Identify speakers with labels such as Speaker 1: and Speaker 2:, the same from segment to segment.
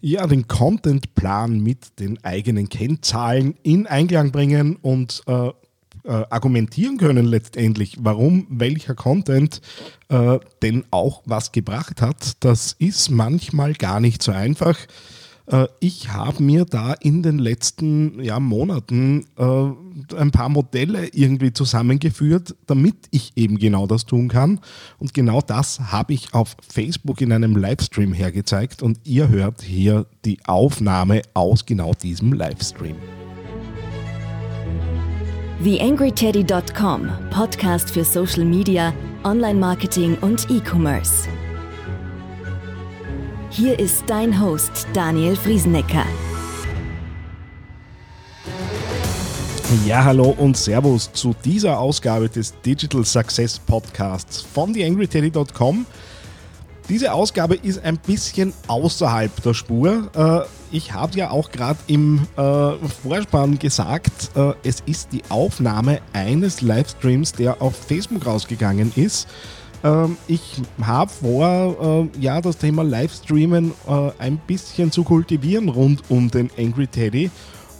Speaker 1: Ja, den Contentplan mit den eigenen Kennzahlen in Einklang bringen und äh, äh, argumentieren können letztendlich, warum welcher Content äh, denn auch was gebracht hat, das ist manchmal gar nicht so einfach. Äh, ich habe mir da in den letzten ja, Monaten äh, ein paar Modelle irgendwie zusammengeführt, damit ich eben genau das tun kann. Und genau das habe ich auf Facebook in einem Livestream hergezeigt und ihr hört hier die Aufnahme aus genau diesem Livestream.
Speaker 2: TheAngryTeddy.com, Podcast für Social Media, Online-Marketing und E-Commerce. Hier ist dein Host Daniel Friesenecker.
Speaker 1: Ja, hallo und Servus zu dieser Ausgabe des Digital Success Podcasts von TheAngryTeddy.com. Diese Ausgabe ist ein bisschen außerhalb der Spur. Äh, ich habe ja auch gerade im äh, Vorspann gesagt, äh, es ist die Aufnahme eines Livestreams, der auf Facebook rausgegangen ist. Ähm, ich habe vor, ja, das Thema Livestreamen ein bisschen zu kultivieren rund um den Angry Teddy.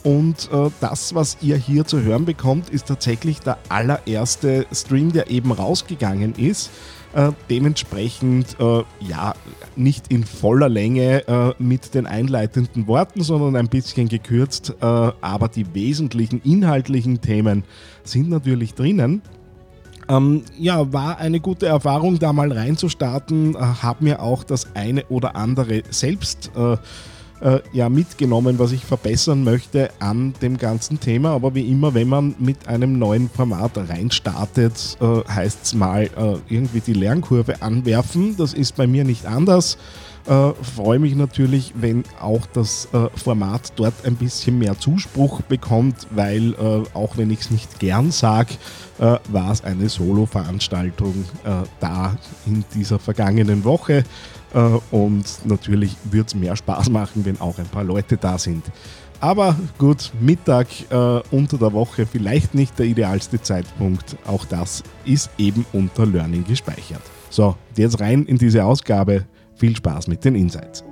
Speaker 1: Und äh, das, was ihr hier zu hören bekommt, ist tatsächlich der allererste Stream, der eben rausgegangen ist. Äh, dementsprechend äh, ja nicht in voller Länge äh, mit den einleitenden Worten, sondern ein bisschen gekürzt. Äh, aber die wesentlichen inhaltlichen Themen sind natürlich drinnen. Ähm, ja, war eine gute Erfahrung, da mal reinzustarten. Äh, Habe mir auch das eine oder andere selbst äh, äh, ja mitgenommen, was ich verbessern möchte an dem ganzen Thema. Aber wie immer, wenn man mit einem neuen Format reinstartet, äh, heißt es mal äh, irgendwie die Lernkurve anwerfen. Das ist bei mir nicht anders. Äh, freue mich natürlich, wenn auch das äh, Format dort ein bisschen mehr Zuspruch bekommt, weil äh, auch wenn ich es nicht gern sage, äh, war es eine Solo-Veranstaltung äh, da in dieser vergangenen Woche. Äh, und natürlich wird es mehr Spaß machen, wenn auch ein paar Leute da sind. Aber gut, Mittag äh, unter der Woche vielleicht nicht der idealste Zeitpunkt. Auch das ist eben unter Learning gespeichert. So, jetzt rein in diese Ausgabe. Viel Spaß mit den Insights.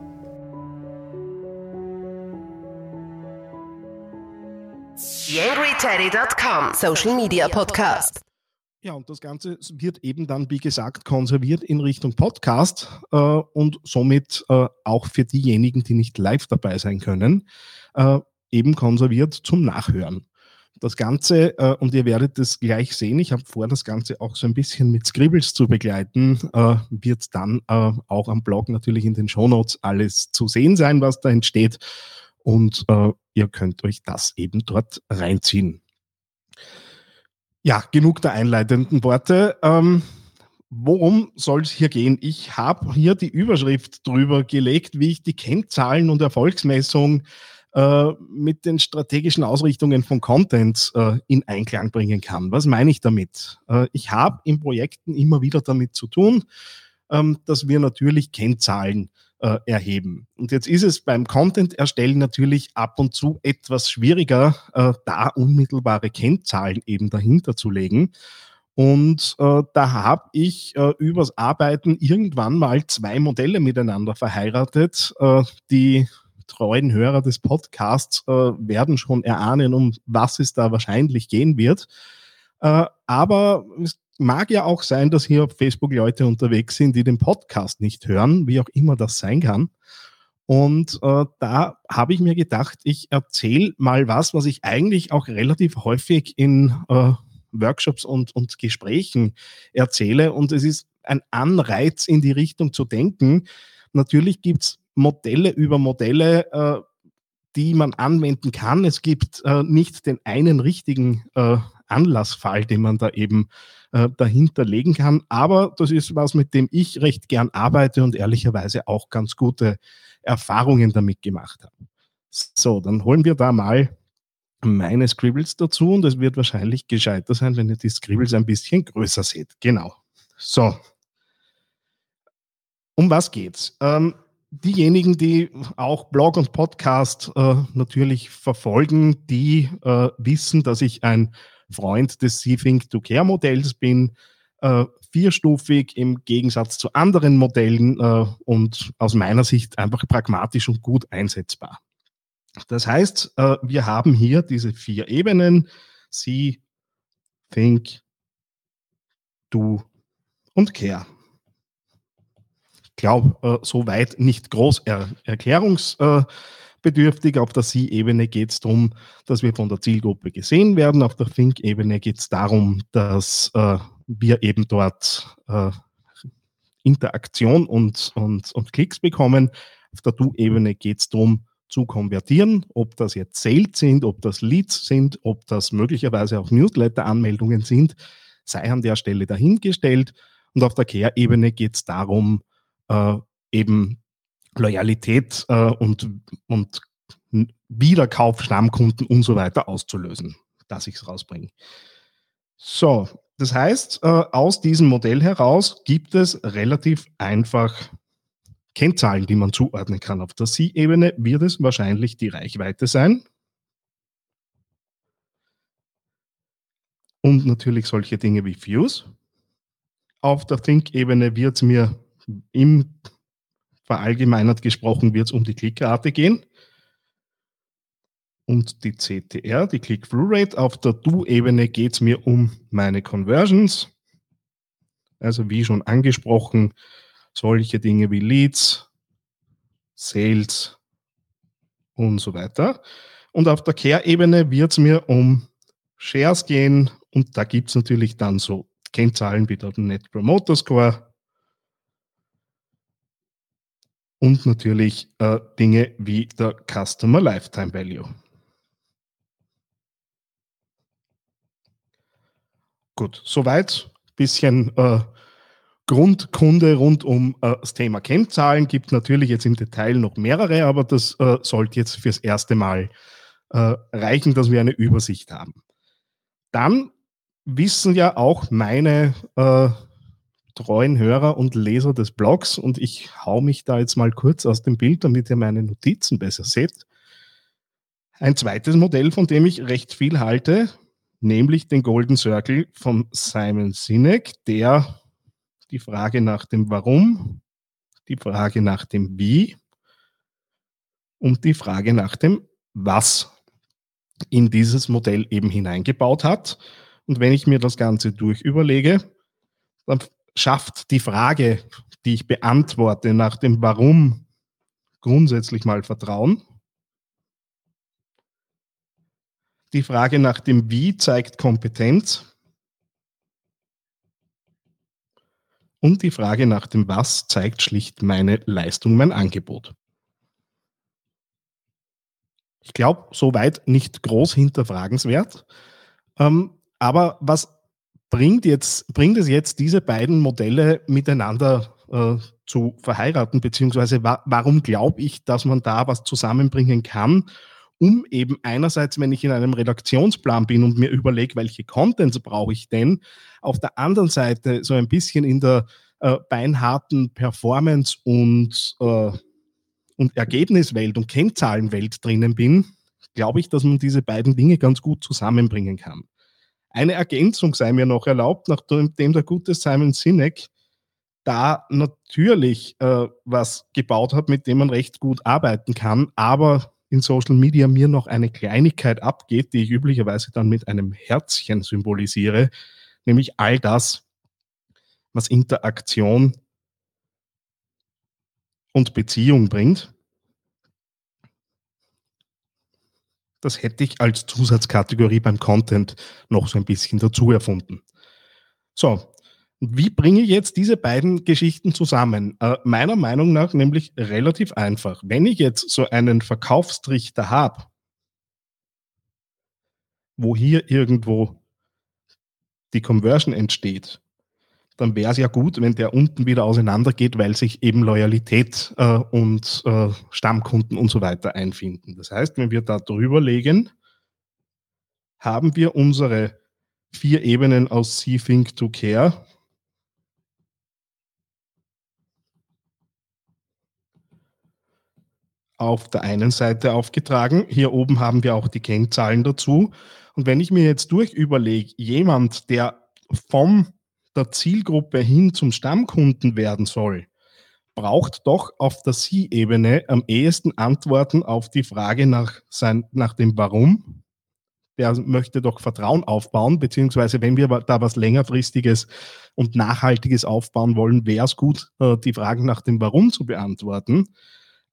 Speaker 3: YangryTeddy.com Social Media Podcast.
Speaker 1: Ja, und das Ganze wird eben dann, wie gesagt, konserviert in Richtung Podcast äh, und somit äh, auch für diejenigen, die nicht live dabei sein können, äh, eben konserviert zum Nachhören. Das Ganze, äh, und ihr werdet es gleich sehen, ich habe vor, das Ganze auch so ein bisschen mit Scribbles zu begleiten, äh, wird dann äh, auch am Blog natürlich in den Shownotes alles zu sehen sein, was da entsteht. Und ihr könnt euch das eben dort reinziehen. Ja, genug der einleitenden Worte. Ähm, worum soll es hier gehen? Ich habe hier die Überschrift drüber gelegt, wie ich die Kennzahlen und Erfolgsmessung äh, mit den strategischen Ausrichtungen von Content äh, in Einklang bringen kann. Was meine ich damit? Äh, ich habe in Projekten immer wieder damit zu tun, ähm, dass wir natürlich Kennzahlen äh, erheben. Und jetzt ist es beim Content-Erstellen natürlich ab und zu etwas schwieriger, äh, da unmittelbare Kennzahlen eben dahinter zu legen. Und äh, da habe ich äh, übers Arbeiten irgendwann mal zwei Modelle miteinander verheiratet. Äh, die treuen Hörer des Podcasts äh, werden schon erahnen, um was es da wahrscheinlich gehen wird. Äh, aber es mag ja auch sein, dass hier auf Facebook Leute unterwegs sind, die den Podcast nicht hören, wie auch immer das sein kann. Und äh, da habe ich mir gedacht, ich erzähle mal was, was ich eigentlich auch relativ häufig in äh, Workshops und, und Gesprächen erzähle. Und es ist ein Anreiz, in die Richtung zu denken. Natürlich gibt es Modelle über Modelle, äh, die man anwenden kann. Es gibt äh, nicht den einen richtigen äh, Anlassfall, den man da eben äh, dahinter legen kann. Aber das ist was, mit dem ich recht gern arbeite und ehrlicherweise auch ganz gute Erfahrungen damit gemacht habe. So, dann holen wir da mal meine Scribbles dazu und es wird wahrscheinlich gescheiter sein, wenn ihr die Scribbles ein bisschen größer seht. Genau. So. Um was geht's? Ähm, diejenigen, die auch Blog und Podcast äh, natürlich verfolgen, die äh, wissen, dass ich ein Freund des Think to Care Modells bin. Äh, vierstufig im Gegensatz zu anderen Modellen äh, und aus meiner Sicht einfach pragmatisch und gut einsetzbar. Das heißt, äh, wir haben hier diese vier Ebenen, See, Think, Do und Care. Glaube, äh, soweit nicht groß er erklärungsbedürftig. Auf der See-Ebene geht es darum, dass wir von der Zielgruppe gesehen werden. Auf der Think-Ebene geht es darum, dass äh, wir eben dort äh, Interaktion und, und, und Klicks bekommen. Auf der Do-Ebene geht es darum, zu konvertieren, ob das jetzt Sales sind, ob das Leads sind, ob das möglicherweise auch Newsletter-Anmeldungen sind, sei an der Stelle dahingestellt. Und auf der Care-Ebene geht es darum, äh, eben Loyalität äh, und, und Wiederkauf, Stammkunden und so weiter auszulösen, dass ich es rausbringe. So, das heißt, äh, aus diesem Modell heraus gibt es relativ einfach Kennzahlen, die man zuordnen kann. Auf der C-Ebene wird es wahrscheinlich die Reichweite sein. Und natürlich solche Dinge wie Views. Auf der Think-Ebene wird es mir im verallgemeinert gesprochen wird es um die Klickrate gehen und die CTR, die Click-Through-Rate. Auf der Do-Ebene geht es mir um meine Conversions. Also wie schon angesprochen, solche Dinge wie Leads, Sales und so weiter. Und auf der Care-Ebene wird es mir um Shares gehen und da gibt es natürlich dann so Kennzahlen wie der Net Promoter Score und natürlich äh, Dinge wie der Customer Lifetime Value. Gut, soweit. Bisschen äh, Grundkunde rund um äh, das Thema Kennzahlen. Gibt natürlich jetzt im Detail noch mehrere, aber das äh, sollte jetzt fürs erste Mal äh, reichen, dass wir eine Übersicht haben. Dann wissen ja auch meine äh, treuen Hörer und Leser des Blogs und ich hau mich da jetzt mal kurz aus dem Bild, damit ihr meine Notizen besser seht. Ein zweites Modell, von dem ich recht viel halte, nämlich den Golden Circle von Simon Sinek, der die Frage nach dem Warum, die Frage nach dem Wie und die Frage nach dem Was in dieses Modell eben hineingebaut hat. Und wenn ich mir das Ganze durch überlege, dann schafft die Frage, die ich beantworte nach dem Warum, grundsätzlich mal Vertrauen. Die Frage nach dem Wie zeigt Kompetenz. Und die Frage nach dem Was zeigt schlicht meine Leistung, mein Angebot. Ich glaube, soweit nicht groß hinterfragenswert. Ähm, aber was bringt, jetzt, bringt es jetzt, diese beiden Modelle miteinander äh, zu verheiraten, beziehungsweise wa warum glaube ich, dass man da was zusammenbringen kann, um eben einerseits, wenn ich in einem Redaktionsplan bin und mir überlege, welche Contents brauche ich denn, auf der anderen Seite so ein bisschen in der äh, beinharten Performance und, äh, und Ergebniswelt und Kennzahlenwelt drinnen bin, glaube ich, dass man diese beiden Dinge ganz gut zusammenbringen kann. Eine Ergänzung sei mir noch erlaubt, nachdem der gute Simon Sinek da natürlich äh, was gebaut hat, mit dem man recht gut arbeiten kann, aber in Social Media mir noch eine Kleinigkeit abgeht, die ich üblicherweise dann mit einem Herzchen symbolisiere, nämlich all das, was Interaktion und Beziehung bringt. Das hätte ich als Zusatzkategorie beim Content noch so ein bisschen dazu erfunden. So, wie bringe ich jetzt diese beiden Geschichten zusammen? Äh, meiner Meinung nach nämlich relativ einfach. Wenn ich jetzt so einen Verkaufstrichter habe, wo hier irgendwo die Conversion entsteht, dann wäre es ja gut, wenn der unten wieder auseinandergeht, weil sich eben Loyalität äh, und äh, Stammkunden und so weiter einfinden. Das heißt, wenn wir da drüber legen, haben wir unsere vier Ebenen aus See, Think, to Care. auf der einen Seite aufgetragen. Hier oben haben wir auch die Kennzahlen dazu. Und wenn ich mir jetzt durch überlege, jemand, der vom der Zielgruppe hin zum Stammkunden werden soll, braucht doch auf der Sie-Ebene am ehesten Antworten auf die Frage nach, sein, nach dem Warum. Der möchte doch Vertrauen aufbauen, beziehungsweise wenn wir da was längerfristiges und nachhaltiges aufbauen wollen, wäre es gut, äh, die Fragen nach dem Warum zu beantworten.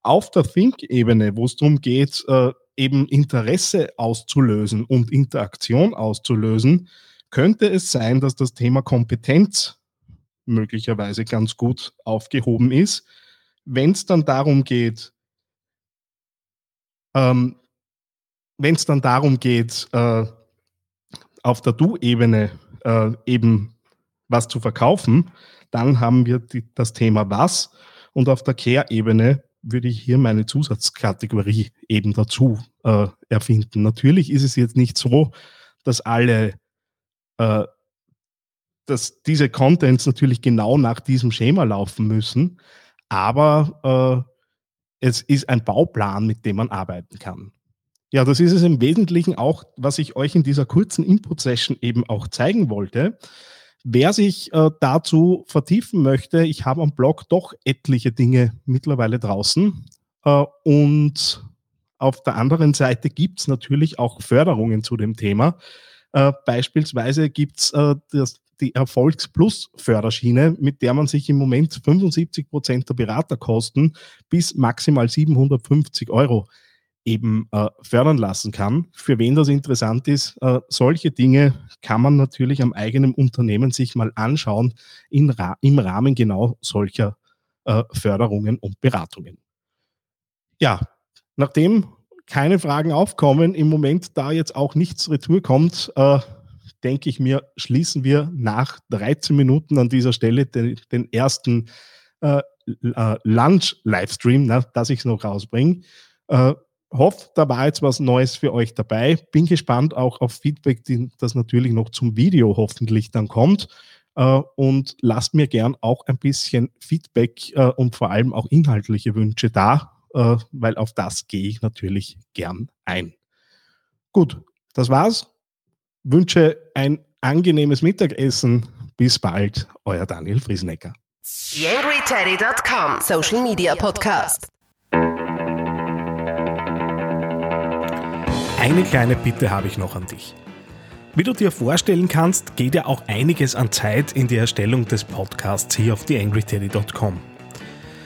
Speaker 1: Auf der Think-Ebene, wo es darum geht, äh, eben Interesse auszulösen und Interaktion auszulösen, könnte es sein, dass das Thema Kompetenz möglicherweise ganz gut aufgehoben ist. Wenn es dann darum geht, ähm, wenn es dann darum geht, äh, auf der Du-Ebene äh, eben was zu verkaufen, dann haben wir die, das Thema Was und auf der Care-Ebene würde ich hier meine Zusatzkategorie eben dazu äh, erfinden. Natürlich ist es jetzt nicht so, dass alle, äh, dass diese Contents natürlich genau nach diesem Schema laufen müssen, aber äh, es ist ein Bauplan, mit dem man arbeiten kann. Ja, das ist es im Wesentlichen auch, was ich euch in dieser kurzen Input-Session eben auch zeigen wollte. Wer sich äh, dazu vertiefen möchte, ich habe am Blog doch etliche Dinge mittlerweile draußen. Äh, und auf der anderen Seite gibt es natürlich auch Förderungen zu dem Thema. Äh, beispielsweise gibt es äh, die Erfolgs-Plus-Förderschiene, mit der man sich im Moment 75 Prozent der Beraterkosten bis maximal 750 Euro eben äh, fördern lassen kann. Für wen das interessant ist, äh, solche Dinge kann man natürlich am eigenen Unternehmen sich mal anschauen Ra im Rahmen genau solcher äh, Förderungen und Beratungen. Ja, nachdem keine Fragen aufkommen, im Moment da jetzt auch nichts retour kommt, äh, denke ich mir, schließen wir nach 13 Minuten an dieser Stelle den, den ersten äh, äh, Lunch-Livestream, dass ich es noch rausbringe hoffe, da war jetzt was Neues für euch dabei. Bin gespannt auch auf Feedback, das natürlich noch zum Video hoffentlich dann kommt. Uh, und lasst mir gern auch ein bisschen Feedback uh, und vor allem auch inhaltliche Wünsche da, uh, weil auf das gehe ich natürlich gern ein. Gut, das war's. Wünsche ein angenehmes Mittagessen. Bis bald, euer Daniel Friesenecker.
Speaker 3: YangryTeddy.com Social Media Podcast.
Speaker 1: Eine kleine Bitte habe ich noch an dich. Wie du dir vorstellen kannst, geht ja auch einiges an Zeit in die Erstellung des Podcasts hier auf theangryteddy.com.